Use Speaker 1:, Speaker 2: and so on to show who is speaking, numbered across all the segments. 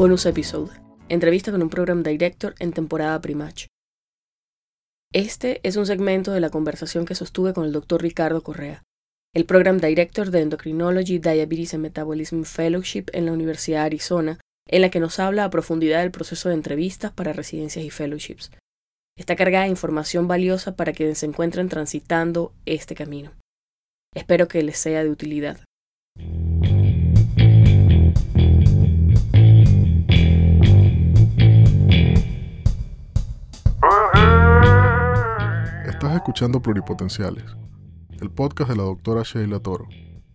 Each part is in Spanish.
Speaker 1: Bonus episode. Entrevista con un program director en temporada pre-match. Este es un segmento de la conversación que sostuve con el Dr. Ricardo Correa, el Program Director de Endocrinology, Diabetes and Metabolism Fellowship en la Universidad de Arizona, en la que nos habla a profundidad del proceso de entrevistas para residencias y fellowships. Está cargada de información valiosa para quienes se encuentren transitando este camino. Espero que les sea de utilidad.
Speaker 2: Escuchando Pluripotenciales, el podcast de la doctora Sheila Toro.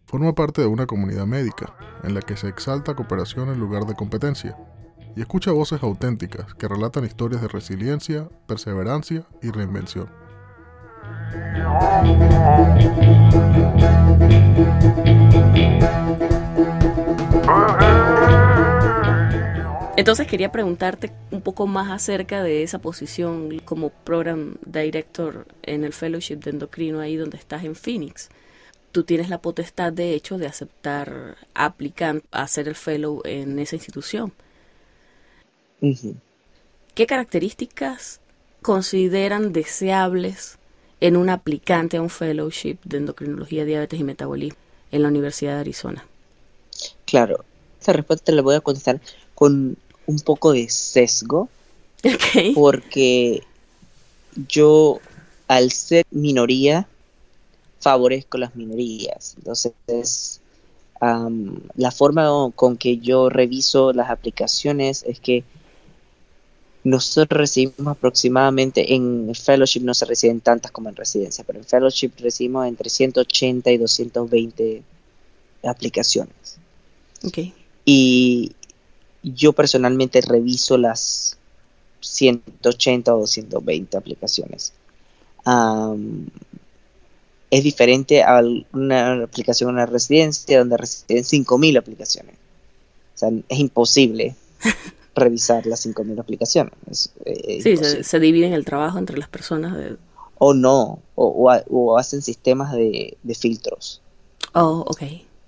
Speaker 2: Forma parte de una comunidad médica en la que se exalta cooperación en lugar de competencia y escucha voces auténticas que relatan historias de resiliencia, perseverancia y reinvención.
Speaker 1: Entonces quería preguntarte un poco más acerca de esa posición como Program Director en el Fellowship de Endocrino, ahí donde estás en Phoenix. Tú tienes la potestad, de hecho, de aceptar aplicar a hacer el Fellow en esa institución. ¿Qué características consideran deseables en un aplicante a un Fellowship de Endocrinología, Diabetes y Metabolismo en la Universidad de Arizona?
Speaker 3: Claro, esta respuesta la voy a contestar con un poco de sesgo. Porque yo, al ser minoría, favorezco las minorías. Entonces, la forma con que yo reviso las aplicaciones es que nosotros recibimos aproximadamente, en fellowship no se reciben tantas como en residencia, pero en fellowship recibimos entre 180 y 220 aplicaciones.
Speaker 1: Okay.
Speaker 3: Y yo personalmente reviso las 180 o 220 aplicaciones. es diferente a una aplicación en una residencia donde reciben 5.000 aplicaciones. O sea, es imposible revisar las 5.000 aplicaciones.
Speaker 1: sí, se, dividen el trabajo entre las personas.
Speaker 3: O no, o, hacen sistemas de, de, filtros.
Speaker 1: Oh, ok.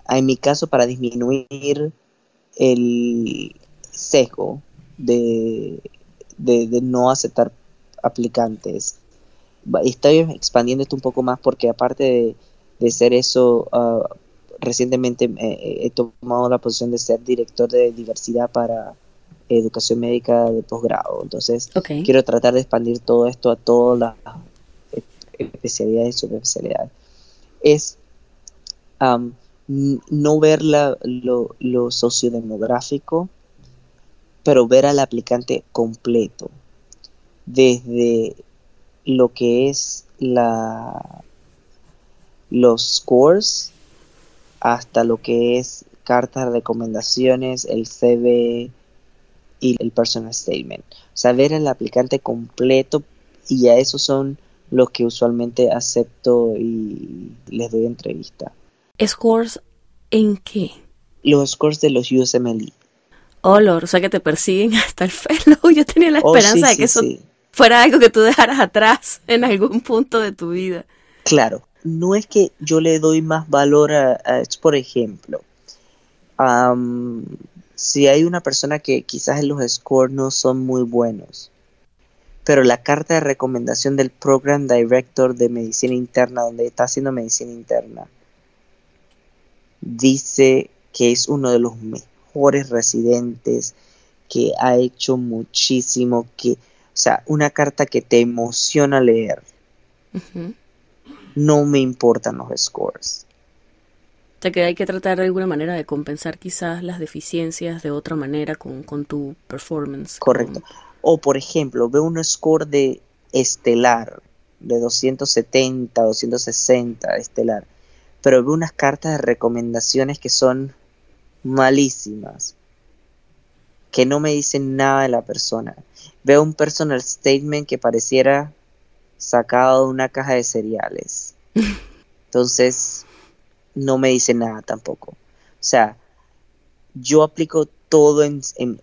Speaker 3: En mi caso, para disminuir el, sesgo de, de, no aceptar aplicantes. Estoy expandiendo esto un poco más porque aparte de, ser eso, ah, recientemente he tomado la posición de ser director de diversidad para educación médica de posgrado. Entonces, quiero tratar de expandir todo esto a todas las especialidades y subespecialidades. Es no ver la, lo, lo sociodemográfico pero ver al aplicante completo, desde lo que es la, los scores hasta lo que es cartas de recomendaciones, el CV y el personal statement. O sea, ver al aplicante completo y a esos son los que usualmente acepto y les doy entrevista.
Speaker 1: ¿Scores en qué?
Speaker 3: Los scores de los USMLE.
Speaker 1: Oh, o sea que te persiguen hasta el fellow. Yo tenía la oh, esperanza de que eso fuera algo que tú dejaras atrás en algún punto de tu vida.
Speaker 3: Claro, no es que yo le doy más valor a, por ejemplo, si hay una persona que quizás en los scores no son muy buenos, pero la carta de recomendación del Program Director de Medicina Interna, donde está haciendo medicina interna, dice que es uno de los mejores residentes, que ha hecho muchísimo, que, o sea, una carta que te emociona leer. No me importan los scores.
Speaker 1: O sea que hay que tratar de alguna manera de compensar quizás las deficiencias de otra manera con, tu performance.
Speaker 3: Correcto. O por ejemplo, veo un score de estelar, de 270, 260 estelar, pero veo unas cartas de recomendaciones que son malísimas que no me dicen nada de la persona. Veo un personal statement que pareciera sacado de una caja de cereales. Entonces, no me dice nada tampoco. O sea, yo aplico todo en, en,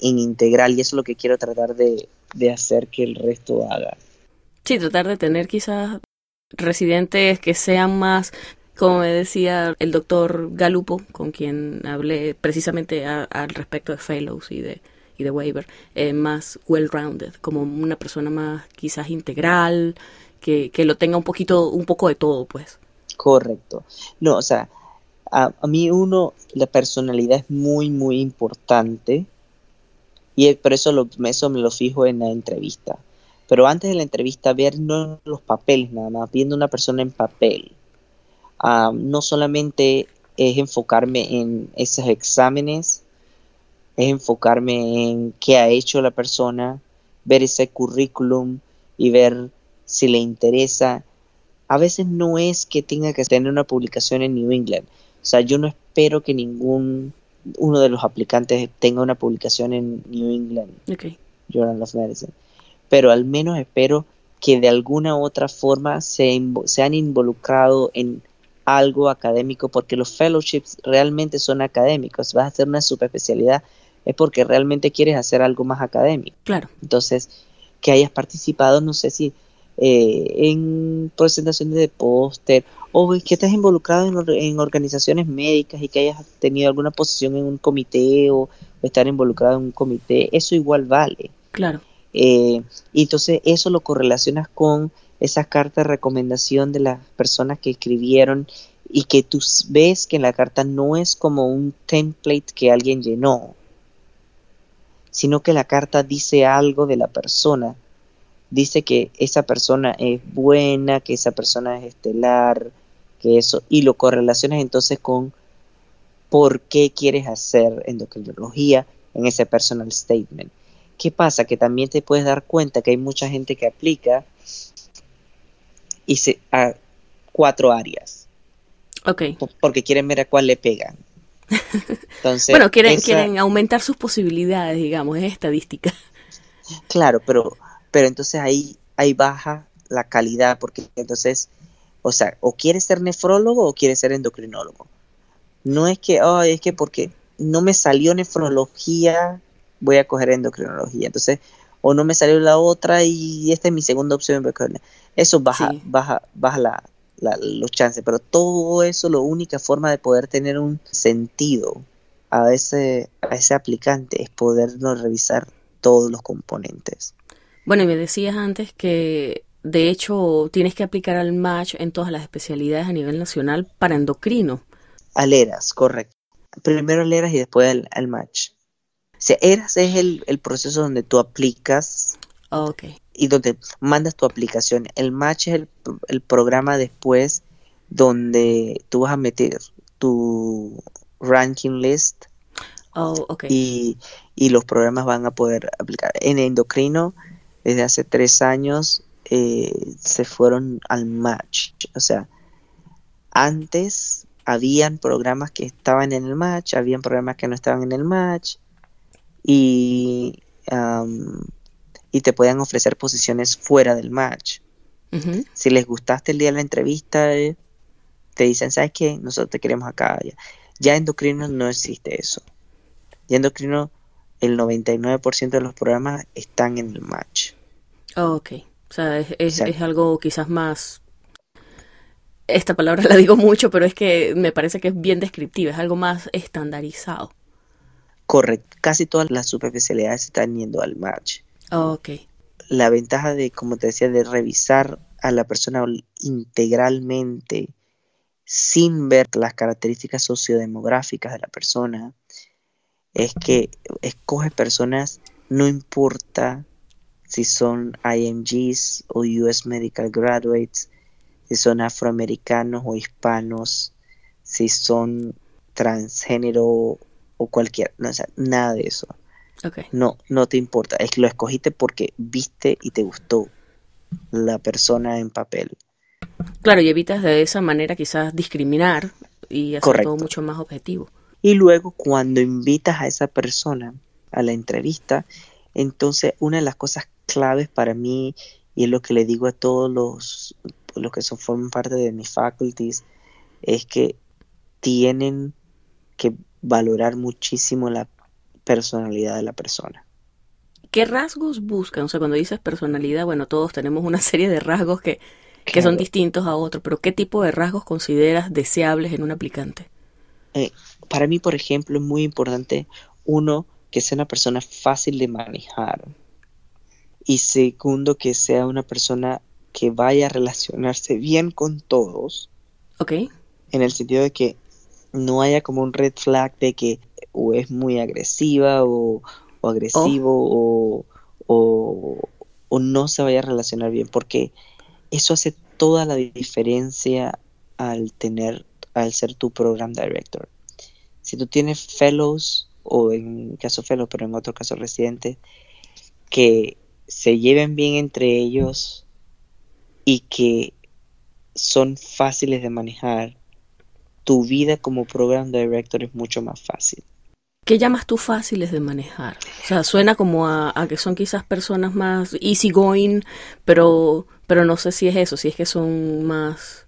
Speaker 3: integral y eso es lo que quiero tratar de, de hacer que el resto haga.
Speaker 1: Sí, tratar de tener quizás residentes que sean más Como me decía el doctor Galupo, con quien hablé precisamente al respecto de Fellows y de, y de Waiver, eh, más well-rounded, como una persona más quizás integral, que, que, lo tenga un poquito, un poco de todo, pues.
Speaker 3: Correcto. No, o sea, a, a mí uno, la personalidad es muy, muy importante y por eso, lo, eso me lo fijo en la entrevista. Pero antes de la entrevista, ver no los papeles nada más, viendo una persona en papel no solamente es enfocarme en esos exámenes, es enfocarme en qué ha hecho la persona, ver ese currículum y ver si le interesa. A veces no es que tenga que tener una publicación en New England. O sea, yo no espero que ningún uno de los aplicantes tenga una publicación en New England Journal of Medicine. Pero al menos espero que de alguna u otra forma se, se han involucrado en algo académico, porque los fellowships realmente son académicos. Vas a hacer una subespecialidad es porque realmente quieres hacer algo más académico.
Speaker 1: Claro.
Speaker 3: Entonces, que hayas participado, no sé si eh, en presentaciones de póster o que estés involucrado en, organizaciones médicas y que hayas tenido alguna posición en un comité o, estar involucrado en un comité, eso igual vale.
Speaker 1: Claro.
Speaker 3: Eh, y entonces eso lo correlacionas con esas cartas de recomendación de las personas que escribieron y que tú ves que la carta no es como un template que alguien llenó, sino que la carta dice algo de la persona. Dice que esa persona es buena, que esa persona es estelar, que eso, y lo correlacionas entonces con por qué quieres hacer endocrinología en ese personal statement. ¿Qué pasa? Que también te puedes dar cuenta que hay mucha gente que aplica y se, a cuatro áreas.
Speaker 1: Ok.
Speaker 3: Porque quieren ver a cuál le pegan.
Speaker 1: Entonces, bueno, quieren, quieren aumentar sus posibilidades, digamos, es estadística.
Speaker 3: Claro, pero, pero entonces ahí, ahí baja la calidad, porque entonces, o sea, o quieres ser nefrólogo o quieres ser endocrinólogo. No es que, oh, es que porque no me salió nefrología, voy a coger endocrinología. Entonces, o no me salió la otra y esta es mi segunda opción. Eso baja, baja, baja la, los chances, pero todo eso, la única forma de poder tener un sentido a ese, a ese aplicante es podernos revisar todos los componentes.
Speaker 1: Bueno, y me decías antes que de hecho tienes que aplicar al match en todas las especialidades a nivel nacional para endocrino.
Speaker 3: Aleras, correcto. Primero aleras y después al, al match. Sea, ERAS es el, el proceso donde tú aplicas y donde mandas tu aplicación. El match es el, el, programa después donde tú vas a meter tu ranking list
Speaker 1: oh, okay.
Speaker 3: y, y, los programas van a poder aplicar. En endocrino, desde hace tres años, eh, se fueron al match. O sea, antes habían programas que estaban en el match, habían programas que no estaban en el match y, y te puedan ofrecer posiciones fuera del match. Si les gustaste el día de la entrevista, eh, te dicen, ¿sabes qué? Nosotros te queremos acá. Ya, ya endocrino no existe eso. Ya endocrino, el 99% de los programas están en el match.
Speaker 1: Oh, ok. O sea, es, es algo quizás más esta palabra la digo mucho, pero es que me parece que es bien descriptiva, es algo más estandarizado.
Speaker 3: Correcto, casi todas las superficialidades están yendo al match.
Speaker 1: Oh, ok.
Speaker 3: La ventaja de, como te decía, de revisar a la persona integralmente sin ver las características sociodemográficas de la persona es que escoge personas, no importa si son IMGs o US Medical Graduates, si son afroamericanos o hispanos, si son transgénero o cualquier, no, o sea, nada de eso. No, no te importa, es que lo escogiste porque viste y te gustó la persona en papel.
Speaker 1: Claro, y evitas de esa manera quizás discriminar y hacer todo mucho más objetivo.
Speaker 3: Y luego cuando invitas a esa persona a la entrevista, entonces una de las cosas claves para mí y es lo que le digo a todos los, los que son, forman parte de mis faculties es que tienen que valorar muchísimo la personalidad de la persona.
Speaker 1: ¿Qué rasgos buscan? O sea, cuando dices personalidad, bueno, todos tenemos una serie de rasgos que, que son distintos a otros, pero ¿qué tipo de rasgos consideras deseables en un aplicante?
Speaker 3: Eh, para mí, por ejemplo, es muy importante, uno, que sea una persona fácil de manejar. Y segundo, que sea una persona que vaya a relacionarse bien con todos,
Speaker 1: ¿Ok?
Speaker 3: en el sentido de que no haya como un red flag de que o es muy agresiva o, agresivo o, o- no se vaya a relacionar bien, porque eso hace toda la diferencia al tener, al ser tu program director. Si tú tienes fellows, o en caso fellows, pero en otro caso residentes, que se lleven bien entre ellos y que son fáciles de manejar, tu vida como program director es mucho más fácil.
Speaker 1: ¿Qué llamas tú fáciles de manejar? O sea, suena como a, a que son quizás personas más easygoing, pero, pero no sé si es eso, si es que son más,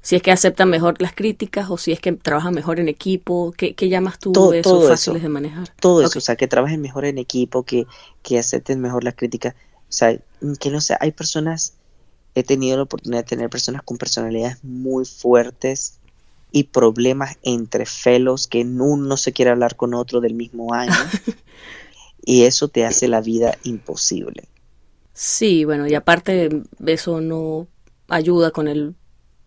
Speaker 1: si es que aceptan mejor las críticas o si es que trabajan mejor en equipo. ¿Qué, qué llamas tú
Speaker 3: Todo-
Speaker 1: eso
Speaker 3: todo eso.
Speaker 1: fáciles de manejar?
Speaker 3: Todo eso, o sea, que trabajen mejor en equipo, que, que acepten mejor las críticas. O sea, que no sé, hay personas, he tenido la oportunidad de tener personas con personalidades muy fuertes y problemas entre fellows que uno no se quiere hablar con otro del mismo año. y eso te hace la vida imposible.
Speaker 1: Sí, bueno, y aparte eso no ayuda con el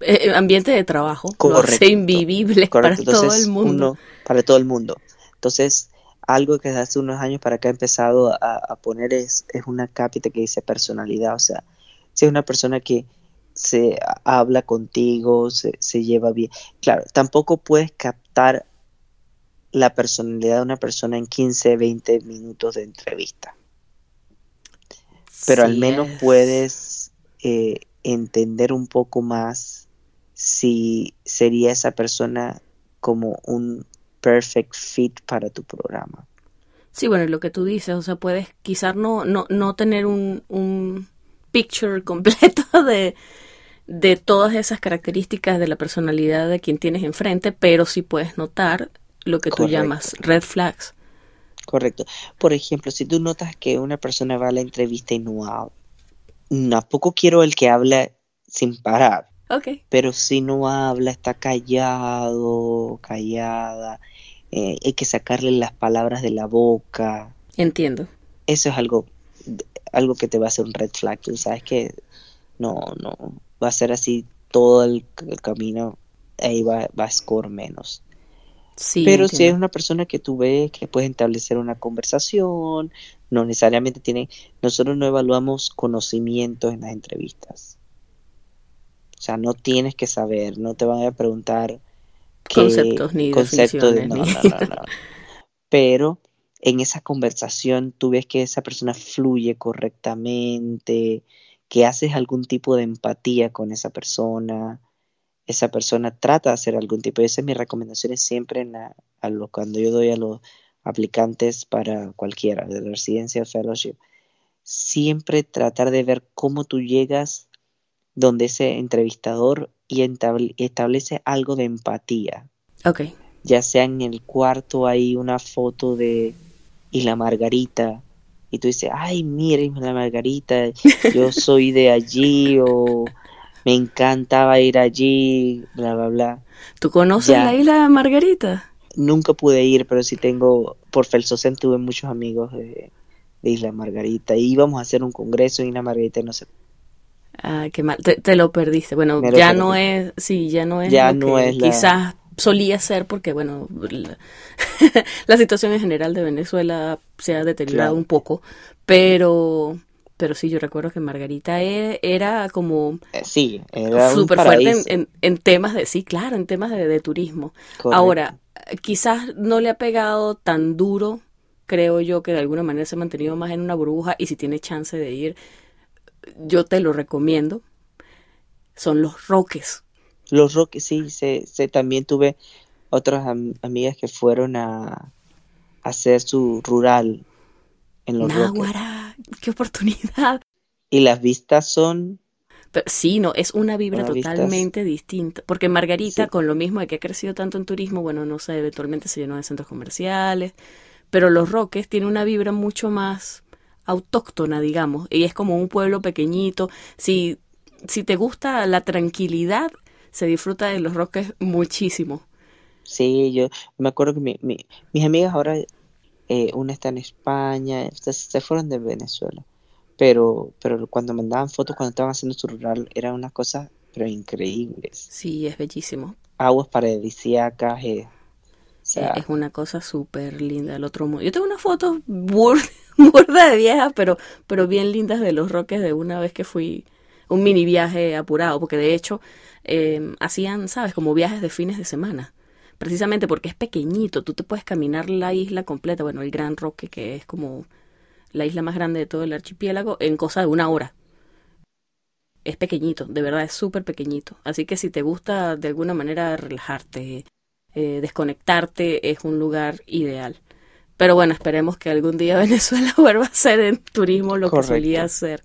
Speaker 1: eh, ambiente de trabajo, lo hace
Speaker 3: Correcto.
Speaker 1: invivible para
Speaker 3: Correcto,
Speaker 1: todo el mundo.
Speaker 3: uno, para todo el mundo. Entonces, algo que desde hace unos años para acá he empezado a, a poner es, es una cápita que dice personalidad, o sea, si es una persona que se habla contigo, se, se lleva bien. Claro, tampoco puedes captar la personalidad de una persona en 15, 20 minutos de entrevista, pero al menos
Speaker 1: es.
Speaker 3: puedes eh, entender un poco más si sería esa persona como un perfect fit para tu programa.
Speaker 1: Sí, bueno, lo que tú dices, o sea, puedes quizás no, no, no tener un, un picture completo de, de todas esas características de la personalidad de quien tienes enfrente, pero sí puedes notar lo que tú llamas red flags.
Speaker 3: Correcto. Por ejemplo, si tú notas que una persona va a la entrevista y no habla, tampoco quiero el que habla sin parar,
Speaker 1: Ok.
Speaker 3: pero si no habla, está callado, callada, eh, hay que sacarle las palabras de la boca.
Speaker 1: Entiendo.
Speaker 3: Eso es algo, algo que te va a hacer un red flag. Tú sabes que no, no, va a ser así todo el, el camino, ahí va, va a score menos.
Speaker 1: Sí,
Speaker 3: Pero si es una persona que tú ves que puedes establecer una conversación, no necesariamente tiene, nosotros no evaluamos conocimientos en las entrevistas. O sea, no tienes que saber, no te van a preguntar qué
Speaker 1: Conceptos ni
Speaker 3: concepto de, no, no, no, no. Pero en esa conversación tú ves que esa persona fluye correctamente, que haces algún tipo de empatía con esa persona, esa persona trata de hacer algún tipo, esa es mi recomendación es siempre en la- a lo, cuando yo doy a los aplicantes para cualquiera, de residencia o fellowship, siempre tratar de ver cómo tú llegas donde ese entrevistador y establece algo de empatía
Speaker 1: Ok.
Speaker 3: ya sea en el cuarto hay una foto de Isla Margarita y tú dices, ay, mira Isla Margarita, yo soy de allí o me encantaba ir allí, bla, bla, bla.
Speaker 1: ¿Tú conoces
Speaker 3: Ya.
Speaker 1: la isla Margarita?
Speaker 3: Nunca pude ir, pero sí tengo, por Felsocen tuve muchos amigos de, de Isla Margarita y íbamos a hacer un congreso en Isla Margarita y no sé,
Speaker 1: Ah, qué mal. Te, te lo perdiste. Bueno,
Speaker 3: lo
Speaker 1: ya
Speaker 3: perdí.
Speaker 1: no es, sí, ya no es
Speaker 3: Ya no
Speaker 1: que
Speaker 3: es la-
Speaker 1: quizás solía ser porque, bueno, la, la situación en general de Venezuela se ha deteriorado
Speaker 3: Claro.
Speaker 1: un poco, pero, pero sí, yo recuerdo que Margarita e- era como
Speaker 3: Eh, sí, era
Speaker 1: súper fuerte en, en- en temas de, sí, claro, en temas de, de turismo.
Speaker 3: Correcto.
Speaker 1: Ahora, quizás no le ha pegado tan duro, creo yo, que de alguna manera se ha mantenido más en una burbuja y si tiene chance de ir, yo te lo recomiendo. Son los Roques.
Speaker 3: Los Roques, sí, sé, sé, también tuve otras am- amigas que fueron a, a hacer su rural en los Roques.
Speaker 1: Náguara, qué oportunidad.
Speaker 3: Y las vistas son,
Speaker 1: Pero sí, no, es una vibra
Speaker 3: Una vistas-
Speaker 1: totalmente distinta. Porque Margarita,
Speaker 3: Sí.
Speaker 1: con lo mismo de que ha crecido tanto en turismo, bueno, no sé, eventualmente se llenó de centros comerciales, pero Los Roques tiene una vibra mucho más autóctona, digamos, y es como un pueblo pequeñito. Si si te gusta la tranquilidad, se disfruta de los Roques muchísimo.
Speaker 3: Sí, yo me acuerdo que mi, mis amigas ahora, eh, una está en España, se, fueron de Venezuela, pero, pero cuando mandaban fotos cuando estaban haciendo su rural, era una cosa pero increíbles.
Speaker 1: Sí, es bellísimo.
Speaker 3: Aguas paradisíacas, eh,
Speaker 1: es una cosa súper linda el otro mundo. Yo tengo una foto burda, de vieja, pero, pero bien lindas de los roques de una vez que fui un mini viaje apurado, porque de hecho em, hacían, ¿sabes? Como viajes de fines de semana. Precisamente porque es pequeñito, tú te puedes caminar la isla completa, bueno, el Gran Roque, que es como la isla más grande de todo el archipiélago, en cosa de una hora. Es pequeñito, de verdad es súper pequeñito. Así que si te gusta de alguna manera relajarte, eh, desconectarte es un lugar ideal. Pero bueno, esperemos que algún día Venezuela vuelva a ser en turismo lo que solía ser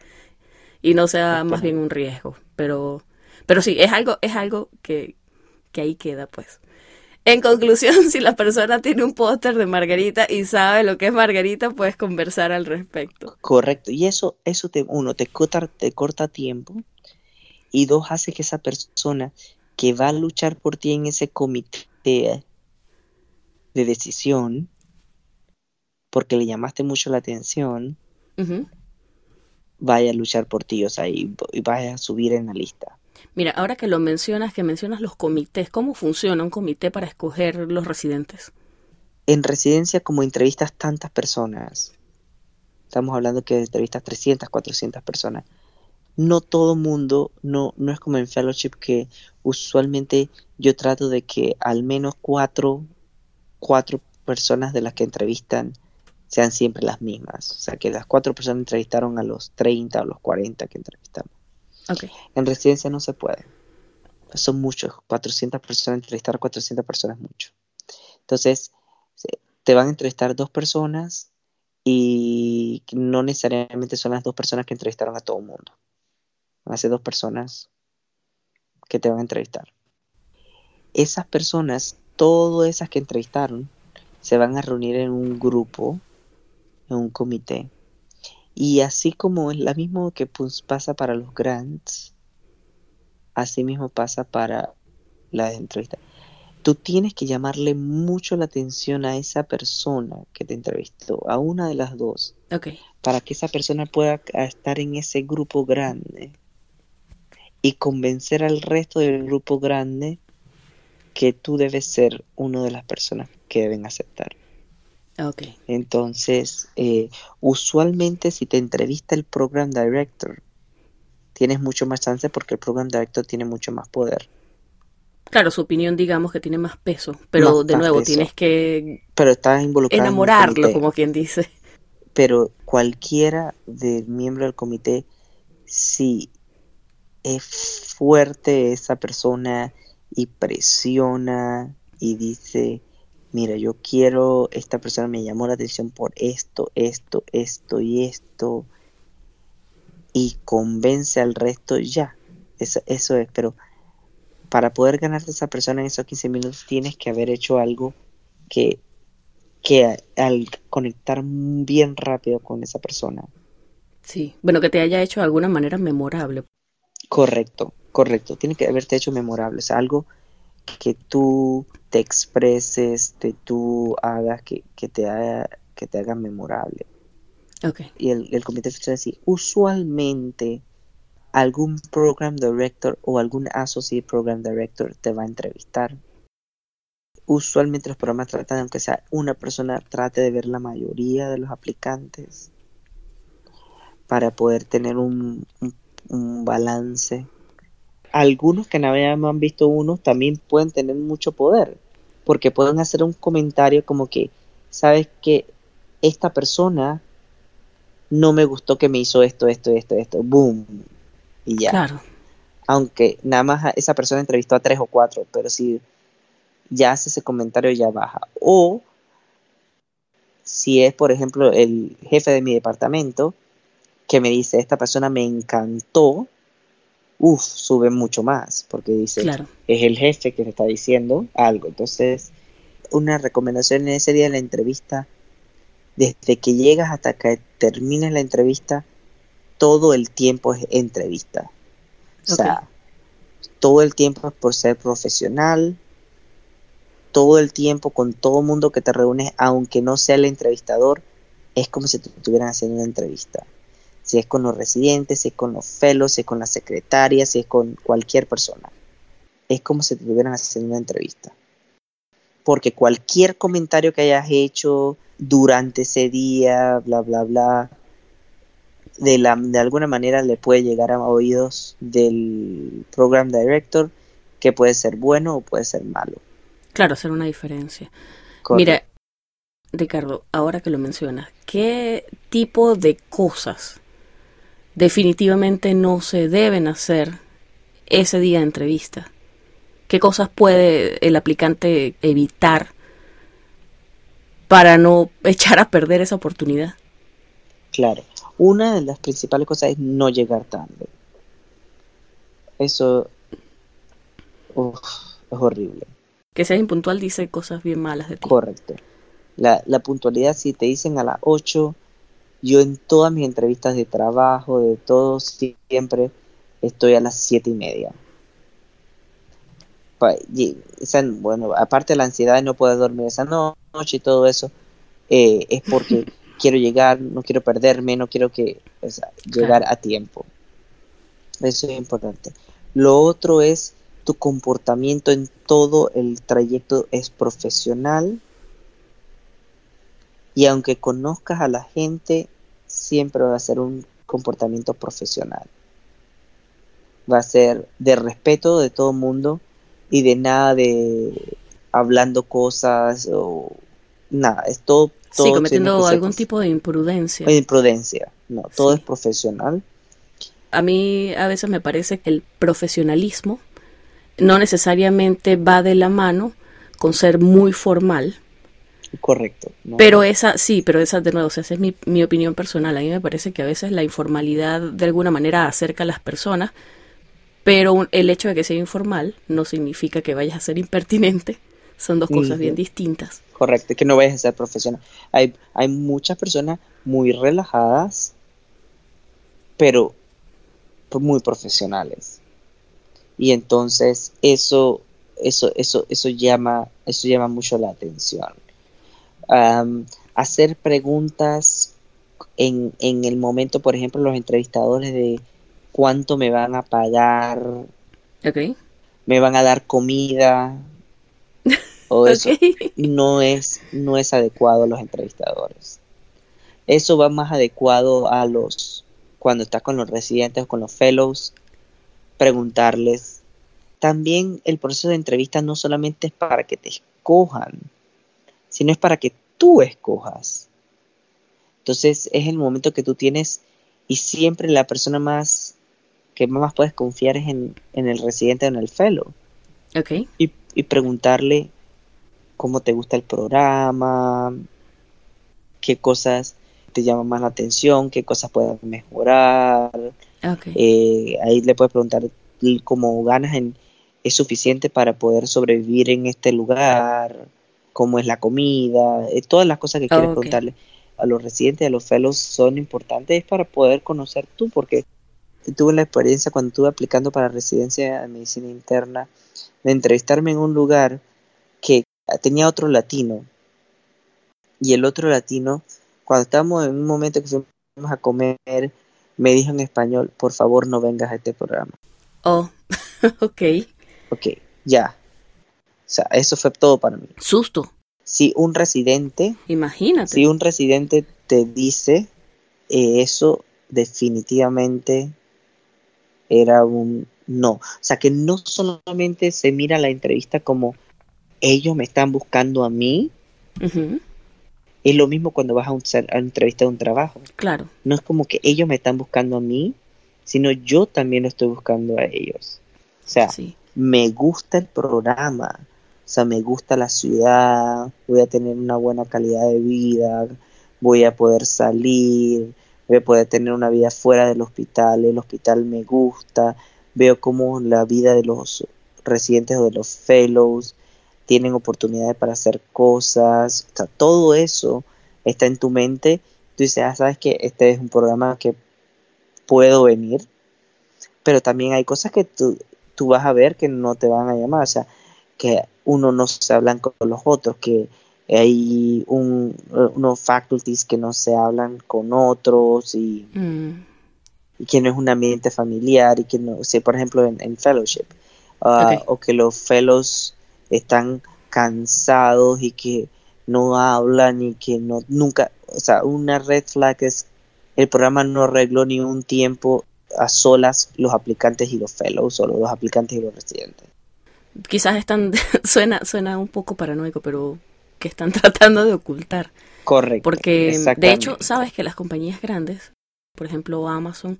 Speaker 1: y no sea más bien un riesgo. Pero, pero sí, es algo, es algo que, que ahí queda, pues. En conclusión, si la persona tiene un póster de Margarita y sabe lo que es Margarita, puedes conversar al respecto.
Speaker 3: Correcto. Y eso, eso te, uno, te corta, te corta tiempo. Y dos, hace que esa persona que va a luchar por ti en ese comité de decisión, porque le llamaste mucho la atención, vaya a luchar por ti, o sea, y, vaya a subir en la lista.
Speaker 1: Mira, ahora que lo mencionas, que mencionas los comités, ¿cómo funciona un comité para escoger los residentes?
Speaker 3: En residencia, como entrevistas tantas personas, estamos hablando que entrevistas 300, 400 personas, no todo mundo, no, no es como en fellowship que usualmente yo trato de que al menos cuatro, cuatro personas de las que entrevistan sean siempre las mismas. O sea, que las cuatro personas entrevistaron a los 30 o los 40 que entrevistamos.
Speaker 1: Okay.
Speaker 3: En residencia no se puede. Son muchos. 400 personas, entrevistar a 400 personas es mucho. Entonces, te van a entrevistar dos personas y no necesariamente son las dos personas que entrevistaron a todo el mundo. Van a ser dos personas que te van a entrevistar. Esas personas, todas esas que entrevistaron, se van a reunir en un grupo, en un comité. Y así como es la mismo que pues, pasa para los grants, así mismo pasa para las entrevistas. Tú tienes que llamarle mucho la atención a esa persona que te entrevistó, a una de las dos,
Speaker 1: okay.
Speaker 3: para que esa persona pueda estar en ese grupo grande y convencer al resto del grupo grande que tú debes ser una de las personas que deben aceptar.
Speaker 1: Okay.
Speaker 3: Entonces, eh, usualmente si te entrevista el program director, tienes mucho más chance porque el program director tiene mucho más poder.
Speaker 1: Claro, su opinión digamos que tiene más peso, pero de nuevo tienes que
Speaker 3: pero involucrado
Speaker 1: enamorarlo, como quien dice.
Speaker 3: Pero cualquiera del miembro del comité, si es fuerte esa persona y presiona y dice, mira, yo quiero, esta persona me llamó la atención por esto, esto, esto y esto, y convence al resto, ya, eso, eso es, pero para poder ganarte a esa persona en esos 15 minutos tienes que haber hecho algo que, que al conectar bien rápido con esa persona.
Speaker 1: Sí, bueno, que te haya hecho de alguna manera memorable.
Speaker 3: Correcto, correcto. Tiene que haberte hecho memorable. O algo que tú te expreses, que tú hagas, que, te, haga, que te haga memorable.
Speaker 1: Okay.
Speaker 3: Y el, el comité de decir, usualmente algún program director o algún associate program director te va a entrevistar. Usualmente los programas tratan, aunque sea una persona, trate de ver la mayoría de los aplicantes para poder tener un un balance. Algunos que no han visto uno también pueden tener mucho poder, porque pueden hacer un comentario como que, sabes que esta persona no me gustó que me hizo esto, esto, esto, esto, boom, y ya.
Speaker 1: Claro.
Speaker 3: Aunque nada más esa persona entrevistó a tres o cuatro, pero si ya hace ese comentario ya baja. O si es, por ejemplo, el jefe de mi departamento, que me dice, esta persona me encantó, uff, sube mucho más, porque dice, es el jefe que me está diciendo algo. Entonces, una recomendación en ese día de la entrevista, desde que llegas hasta que termines la entrevista, todo el tiempo es entrevista. O sea, todo el tiempo es por ser profesional, todo el tiempo con todo el mundo que te reúnes, aunque no sea el entrevistador, es como si te estuvieran haciendo una entrevista. Si es con los residentes, si es con los fellows, si es con la secretaria, si es con cualquier persona. Es como si te estuvieran haciendo una entrevista. Porque cualquier comentario que hayas hecho durante ese día, bla, bla, bla, de, la, de alguna manera le puede llegar a oídos del program director que puede ser bueno o puede ser malo.
Speaker 1: Claro, hacer una diferencia. Mira, Ricardo, ahora que lo mencionas, ¿qué tipo de cosas definitivamente no se deben hacer ese día de entrevista? ¿Qué cosas puede el aplicante evitar para no echar a perder esa oportunidad?
Speaker 3: Claro, una de las principales cosas es no llegar tarde. Eso es horrible.
Speaker 1: Que seas impuntual dice cosas bien malas de ti.
Speaker 3: Correcto. La, la puntualidad, si te dicen a las 8, yo en todas mis entrevistas de trabajo, de todo, siempre estoy a las siete y media. bueno, aparte de la ansiedad de no poder dormir esa noche y todo eso, eh, es porque quiero llegar, no quiero perderme, no quiero que llegar a tiempo. Eso es importante. Lo otro es tu comportamiento en todo el trayecto es profesional y aunque conozcas a la gente, siempre va a ser un comportamiento profesional. Va a ser de respeto de todo el mundo y de nada de hablando cosas o nada, es todo.
Speaker 1: sí, cometiendo algún tipo de imprudencia.
Speaker 3: Imprudencia, no, todo es profesional.
Speaker 1: A mí a veces me parece que el profesionalismo no necesariamente va de la mano con ser muy formal.
Speaker 3: Correcto.
Speaker 1: pero esa, sí, pero esa de nuevo, o sea, esa es mi, mi opinión personal. A mí me parece que a veces la informalidad de alguna manera acerca a las personas, pero el hecho de que sea informal no significa que vayas a ser impertinente. Son dos cosas bien distintas.
Speaker 3: Correcto, que no vayas a ser profesional. Hay, hay muchas personas muy relajadas, pero muy profesionales y entonces eso eso eso eso llama eso llama mucho la atención hacer preguntas en, en el momento por ejemplo los entrevistadores de cuánto me van a pagar me van a dar comida o eso. No es no es adecuado a los entrevistadores. Eso va más adecuado a los cuando estás con los residentes o con los fellows preguntarles. También el proceso de entrevista no solamente es para que te escojan, sino es para que tú escojas. Entonces es el momento que tú tienes y siempre la persona más que más puedes confiar es en, el residente o en el fellow.
Speaker 1: Okay.
Speaker 3: Y, y preguntarle cómo te gusta el programa, qué cosas te llaman más la atención, qué cosas puedes mejorar, eh, ahí le puedes preguntar cómo ganas en, es suficiente para poder sobrevivir en este lugar, cómo es la comida, eh, todas las cosas que quieres preguntarle a los residentes, a los fellows son importantes para poder conocer tú, porque tuve la experiencia cuando estuve aplicando para residencia de medicina interna, de entrevistarme en un lugar que tenía otro latino, y el otro latino, cuando estábamos en un momento que fuimos a comer, me dijo en español, por favor no vengas a este programa.
Speaker 1: Oh, ok.
Speaker 3: Ok, ya. O sea, eso fue todo para mí.
Speaker 1: Susto.
Speaker 3: Si un residente...
Speaker 1: Imagínate.
Speaker 3: Si un residente te dice eh, eso, definitivamente era un no. O sea, que no solamente se mira la entrevista como ellos me están buscando a mí, es lo mismo cuando vas a, un, a una entrevista de un trabajo.
Speaker 1: Claro.
Speaker 3: No es como que ellos me están buscando a mí, sino yo también lo estoy buscando a ellos. O sea, me gusta el programa, o sea, me gusta la ciudad, voy a tener una buena calidad de vida, voy a poder salir, voy a poder tener una vida fuera del hospital, el hospital me gusta, veo cómo la vida de los residentes o de los fellows tienen oportunidades para hacer cosas, o sea, todo eso está en tu mente, tú dices, ah, sabes que este es un programa que puedo venir, pero también hay cosas que tú, tú vas a ver que no te van a llamar, o sea, que uno no se hablan con los otros, que hay un, unos faculties que no se hablan con otros y,
Speaker 1: Mm,
Speaker 3: y que no es un ambiente familiar y que no, sé, por ejemplo, en, en fellowship, ah, o que los fellows están cansados y que no hablan y que no, nunca, o sea, una red flag es el programa no arregló ni un tiempo a solas los aplicantes y los fellows o los aplicantes y los residentes.
Speaker 1: Quizás están, suena, suena un poco paranoico, pero que están tratando de ocultar.
Speaker 3: Correcto.
Speaker 1: Porque, de hecho, sabes que las compañías grandes, por ejemplo Amazon,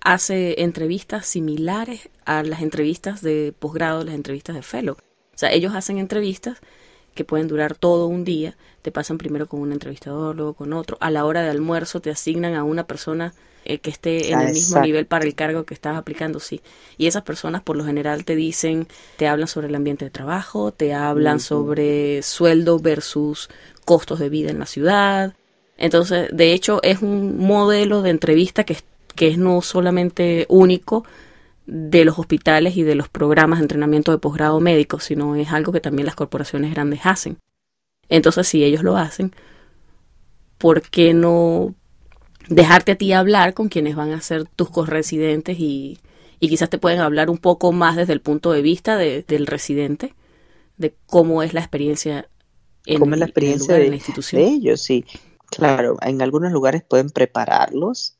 Speaker 1: hace entrevistas similares a las entrevistas de posgrado, las entrevistas de fellow. O sea, ellos hacen entrevistas que pueden durar todo un día, te pasan primero con un entrevistador, luego con otro, a la hora de almuerzo te asignan a una persona eh, que esté en
Speaker 3: Ah,
Speaker 1: el mismo
Speaker 3: exacto.
Speaker 1: nivel para el cargo que estás aplicando, sí. Y esas personas por lo general te dicen, te hablan sobre el ambiente de trabajo, te hablan sobre sueldo versus costos de vida en la ciudad. Entonces, de hecho, es un modelo de entrevista que, es- que es no solamente único de los hospitales y de los programas de entrenamiento de posgrado médico, sino es algo que también las corporaciones grandes hacen. Entonces, si ellos lo hacen, ¿por qué no dejarte a ti hablar con quienes van a ser tus corresidentes y, y quizás te pueden hablar un poco más desde el punto de vista de- del residente, de cómo es la experiencia en,
Speaker 3: ¿Cómo es la
Speaker 1: el- lugar, en
Speaker 3: de,
Speaker 1: la institución?
Speaker 3: de ellos? Sí, claro, en algunos lugares pueden prepararlos,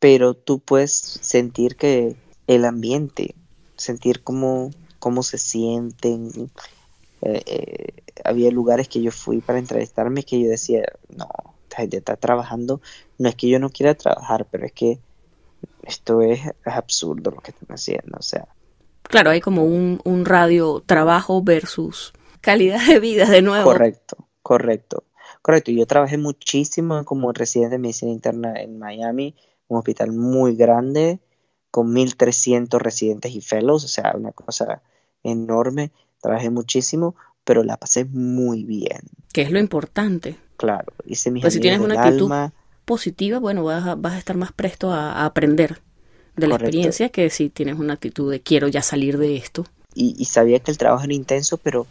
Speaker 3: pero tú puedes sentir que el ambiente, sentir cómo, cómo se sienten. Eh, eh, había lugares que yo fui para entrevistarme que yo decía, no, esta gente está trabajando, no es que yo no quiera trabajar, pero es que esto es, es absurdo lo que están haciendo, o sea,
Speaker 1: Claro, hay como un, un radio trabajo versus calidad de vida de nuevo.
Speaker 3: Correcto, correcto, correcto. Yo trabajé muchísimo como residente de medicina interna en Miami, un hospital muy grande, con 1.300 residentes y fellows, o sea, una cosa enorme. Trabajé muchísimo, pero la pasé muy bien,
Speaker 1: Que es lo importante.
Speaker 3: claro. Hice mis
Speaker 1: Pues si tienes una actitud
Speaker 3: alma,
Speaker 1: Positiva, bueno, vas a, vas a estar más presto a, a aprender de la
Speaker 3: Correcto.
Speaker 1: experiencia que si tienes una actitud de quiero ya salir de esto.
Speaker 3: y, y sabía que el trabajo era intenso, pero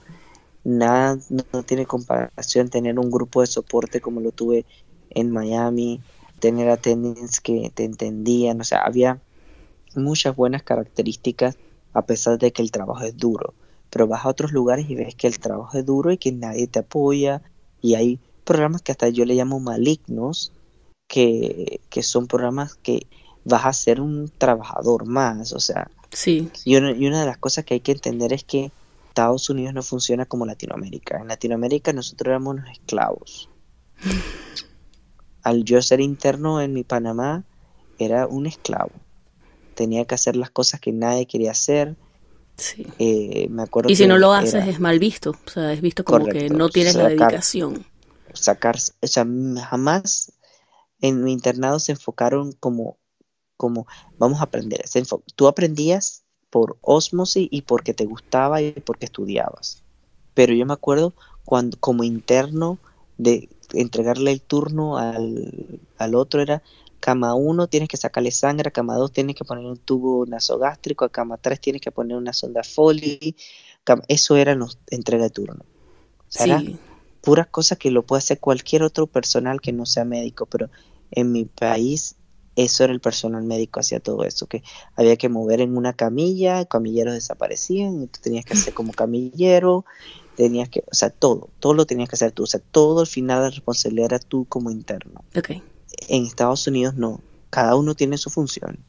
Speaker 3: nada, no, no tiene comparación tener un grupo de soporte como lo tuve en Miami, tener attendants que te entendían, o sea, había muchas buenas características a pesar de que el trabajo es duro, pero vas a otros lugares y ves que el trabajo es duro y que nadie te apoya y hay programas que hasta yo le llamo malignos, que, que son programas que vas a ser un trabajador más, o sea,
Speaker 1: Sí,
Speaker 3: y una, y una de las cosas que hay que entender es que Estados Unidos no funciona como Latinoamérica. En Latinoamérica nosotros éramos unos esclavos. Al yo ser interno en mi Panamá, era un esclavo. Tenía que hacer las cosas que nadie quería hacer.
Speaker 1: Sí.
Speaker 3: Eh, me acuerdo
Speaker 1: Y si no lo haces
Speaker 3: era
Speaker 1: es mal visto. O sea, es visto como que no tienes la dedicación.
Speaker 3: sacar, o sea, jamás en mi internado se enfocaron como, como vamos a aprender. Se Tú aprendías por osmosis y porque te gustaba y porque estudiabas. Pero yo me acuerdo cuando como interno de entregarle el turno al, al otro era cama 1 tienes que sacarle sangre, a cama 2 tienes que poner un tubo nasogástrico, a cama 3 tienes que poner una sonda Foley. cama- Eso era los entrega de turno. O sea, era
Speaker 1: Sí,
Speaker 3: puras cosas que lo puede hacer cualquier otro personal que no sea médico, pero en mi país eso era el personal médico, hacía todo eso, que había que mover en una camilla, camilleros desaparecían, y tú tenías que hacer como camillero, tenías que, o sea, todo, todo lo tenías que hacer tú, o sea, todo al final la responsabilidad era tú como interno.
Speaker 1: ok.
Speaker 3: En Estados Unidos no, cada uno tiene su función.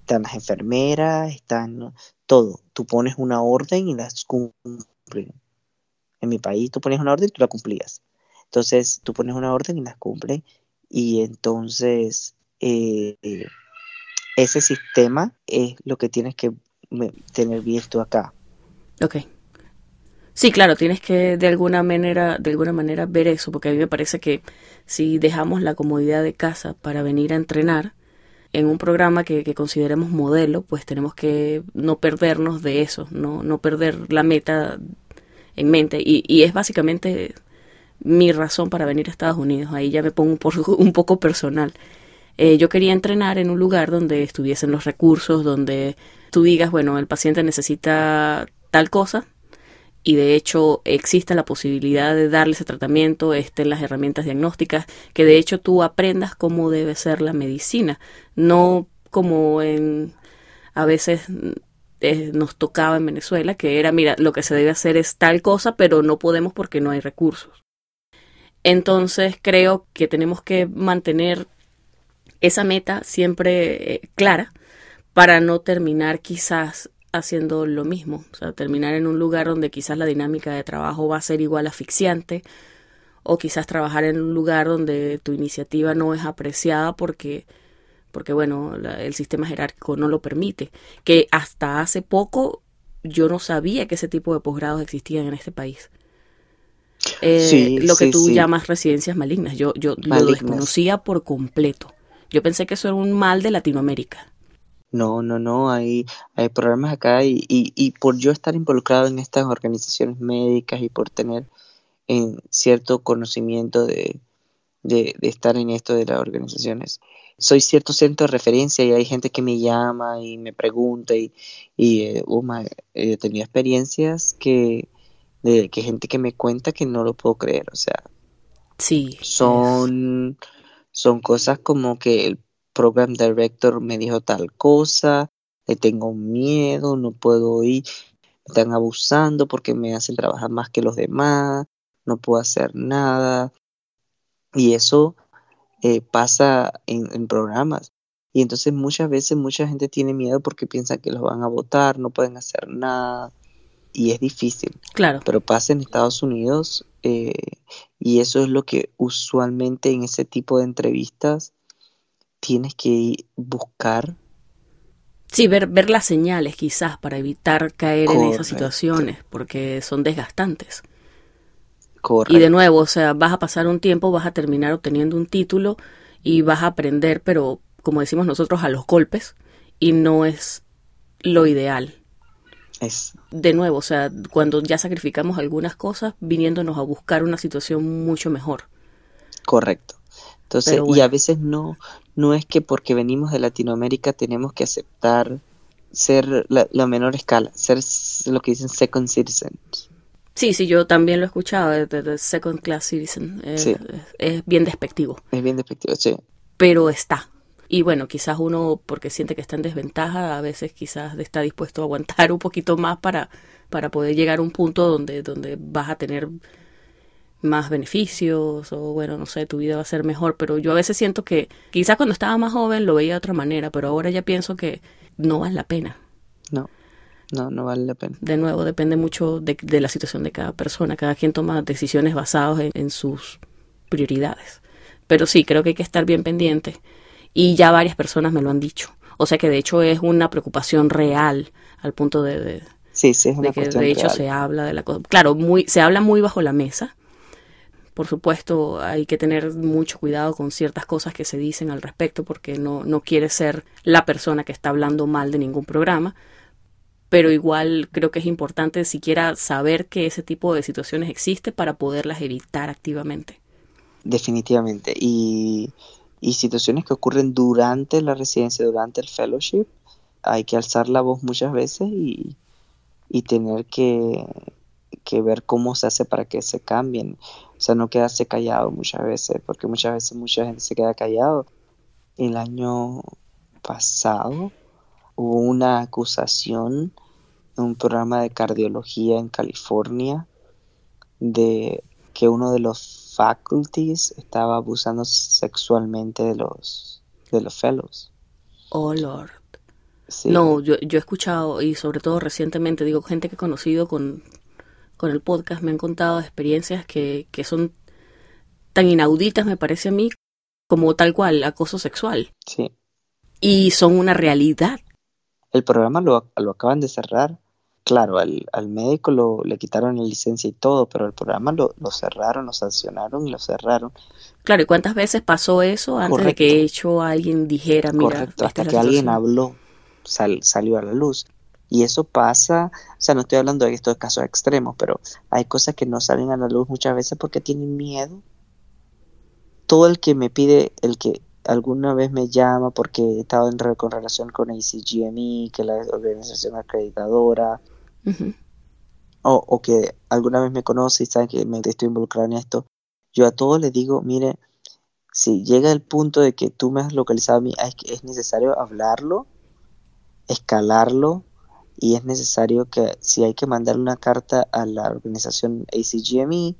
Speaker 3: Están las enfermeras, están todo. Tú pones una orden y las cumplen. En mi país tú pones una orden y tú la cumplías. Entonces tú pones una orden y las cumplen. Y entonces eh, ese sistema es lo que tienes que tener tú acá.
Speaker 1: Ok. Sí, claro, tienes que de alguna manera, de alguna manera ver eso, porque a mí me parece que si dejamos la comodidad de casa para venir a entrenar en un programa que, que consideremos modelo, pues tenemos que no perdernos de eso, no, no perder la meta en mente. Y, y es básicamente mi razón para venir a Estados Unidos. Ahí ya me pongo un, un poco personal. eh, yo quería entrenar en un lugar donde estuviesen los recursos, donde tú digas, bueno, el paciente necesita tal cosa y de hecho existe la posibilidad de darle ese tratamiento, estén las herramientas diagnósticas, que de hecho tú aprendas cómo debe ser la medicina, no como en a veces eh, nos tocaba en Venezuela, que era, mira, lo que se debe hacer es tal cosa, pero no podemos porque no hay recursos. Entonces creo que tenemos que mantener esa meta siempre eh, clara para no terminar quizás haciendo lo mismo, o sea, terminar en un lugar donde quizás la dinámica de trabajo va a ser igual asfixiante o quizás trabajar en un lugar donde tu iniciativa no es apreciada porque porque bueno, el sistema jerárquico no lo permite, que hasta hace poco yo no sabía que ese tipo de posgrados existían en este país. Eh, lo que tú llamas residencias malignas, yo, yo lo desconocía por completo. Yo pensé que eso era un mal de Latinoamérica.
Speaker 3: No, no, no, hay, hay programas acá y, y, y por yo estar involucrado en estas organizaciones médicas y por tener en cierto conocimiento de, de, estar en esto de las organizaciones. Soy cierto centro de referencia y hay gente que me llama y me pregunta y, y eh, oh he tenido experiencias que, de que gente que me cuenta que no lo puedo creer, o sea,
Speaker 1: sí,
Speaker 3: son, son cosas como que el program director me dijo tal cosa, le tengo miedo, no puedo ir, me están abusando porque me hacen trabajar más que los demás, no puedo hacer nada, y eso eh, pasa en, programas. Y entonces muchas veces mucha gente tiene miedo porque piensa que los van a votar, no pueden hacer nada. Y es difícil.
Speaker 1: Claro.
Speaker 3: Pero pasa en Estados Unidos eh, y eso es lo que usualmente en ese tipo de entrevistas tienes que buscar.
Speaker 1: Sí, ver, ver las señales quizás para evitar caer en esas situaciones porque son desgastantes. Y de nuevo, o sea, vas a pasar un tiempo, vas a terminar obteniendo un título y vas a aprender, pero como decimos nosotros, a los golpes y no es lo ideal.
Speaker 3: Es.
Speaker 1: De nuevo, o sea, cuando ya sacrificamos algunas cosas, viniéndonos a buscar una situación mucho mejor.
Speaker 3: Correcto. Entonces, y a veces no, no es que porque venimos de Latinoamérica tenemos que aceptar ser la, la menor escala, ser lo que dicen second citizens.
Speaker 1: Sí, sí, yo también lo he escuchado, de, Second Class Citizen. Es, es bien despectivo.
Speaker 3: Es bien despectivo, sí.
Speaker 1: Pero está. Y bueno, quizás uno, porque siente que está en desventaja, a veces quizás está dispuesto a aguantar un poquito más para, para poder llegar a un punto donde, donde vas a tener más beneficios o bueno, no sé, tu vida va a ser mejor, pero yo a veces siento que quizás cuando estaba más joven lo veía de otra manera, pero ahora ya pienso que no vale la pena.
Speaker 3: No. No, no vale la pena.
Speaker 1: De nuevo, depende mucho de, la situación de cada persona. Cada quien toma decisiones basadas en, sus prioridades. Pero sí, creo que hay que estar bien pendiente. Y ya varias personas me lo han dicho. O sea que de hecho es una preocupación real al punto de,
Speaker 3: sí, sí, es una
Speaker 1: de que de hecho se habla de la cosa. Claro, muy, se habla muy bajo la mesa. Por supuesto, hay que tener mucho cuidado con ciertas cosas que se dicen al respecto porque no, no quiere ser la persona que está hablando mal de ningún programa, pero igual creo que es importante siquiera saber que ese tipo de situaciones existe para poderlas evitar activamente.
Speaker 3: Definitivamente. Y, situaciones que ocurren durante la residencia, durante el fellowship, hay que alzar la voz muchas veces y, tener que, que, ver cómo se hace para que se cambien. O sea, no quedarse callado muchas veces, porque muchas veces mucha gente se queda callado. El año pasado hubo una acusación en un programa de cardiología en California de que uno de los faculties estaba abusando sexualmente de los de los fellows.
Speaker 1: Oh Lord. No, yo, yo he escuchado y sobre todo recientemente digo gente que he conocido con, con el podcast me han contado experiencias que, que son tan inauditas me parece a mí como tal cual acoso sexual.
Speaker 3: Sí.
Speaker 1: Y son una realidad
Speaker 3: el programa lo, lo acaban de cerrar. Claro, al, al médico lo, le quitaron la licencia y todo, pero el programa lo, lo cerraron, lo sancionaron y lo cerraron.
Speaker 1: Claro, ¿y cuántas veces pasó eso antes de que hecho alguien dijera, mira,
Speaker 3: Correcto, hasta que alguien habló, salió a la luz. Y eso pasa, o sea, no estoy hablando de estos casos extremos, pero hay cosas que no salen a la luz muchas veces porque tienen miedo. Todo el que me pide, el que alguna vez me llama porque he estado en con relación con ACGME, que es la organización acreditadora, o, o, que alguna vez me conoce y sabe que me estoy involucrado en esto, yo a todos les digo, mire, si llega el punto de que tú me has localizado a mí, es, es necesario hablarlo, escalarlo, y es necesario que si hay que mandar una carta a la organización ACGME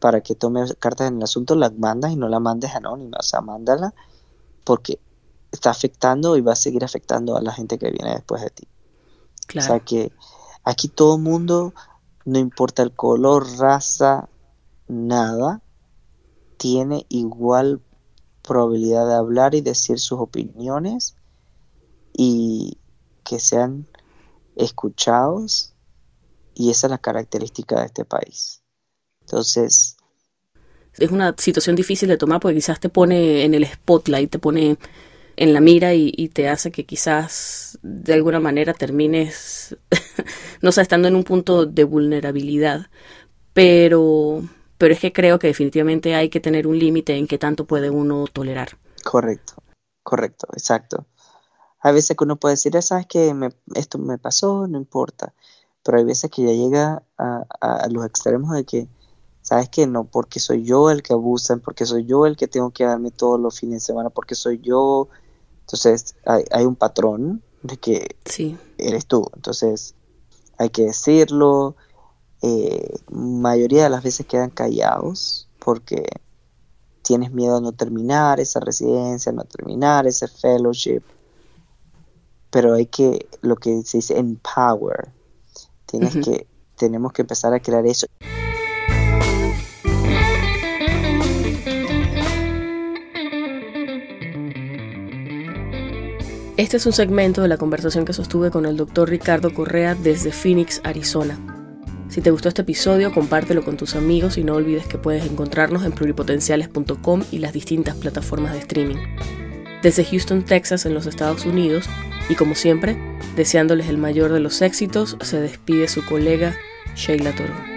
Speaker 3: para que tome cartas en el asunto, la mandas y no la mandes anónima, o sea, mándala porque está afectando y va a seguir afectando a la gente que viene después de ti. O sea que aquí todo el mundo, no importa el color, raza, nada, tiene igual probabilidad de hablar y decir sus opiniones y que sean escuchados y esa es la característica de este país. Entonces...
Speaker 1: Es una situación difícil de tomar porque quizás te pone en el spotlight, te pone en la mira y, te hace que quizás de alguna manera termines, no sé, estando en un punto de vulnerabilidad. Pero, pero es que creo que definitivamente hay que tener un límite en qué tanto puede uno tolerar.
Speaker 3: Correcto, correcto, exacto. Hay veces que uno puede decir, ah, sabes que esto me pasó, no importa. Pero hay veces que ya llega a, los extremos de que, sabes que no, porque soy yo el que abusan, porque soy yo el que tengo que darme todos los fines de semana, porque soy yo. Entonces hay, un patrón de que eres tú. Entonces hay que decirlo. Eh, mayoría de las veces quedan callados porque tienes miedo a no terminar esa residencia, no terminar ese fellowship pero hay que, lo que se dice empower, tienes que, tenemos que empezar a crear eso.
Speaker 1: Este es un segmento de la conversación que sostuve con el doctor Ricardo Correa desde Phoenix, Arizona. Si te gustó este episodio, compártelo con tus amigos y no olvides que puedes encontrarnos en pluripotenciales.com y las distintas plataformas de streaming. Desde Houston, Texas, en los Estados Unidos, y como siempre, deseándoles el mayor de los éxitos, se despide su colega Sheila Toro.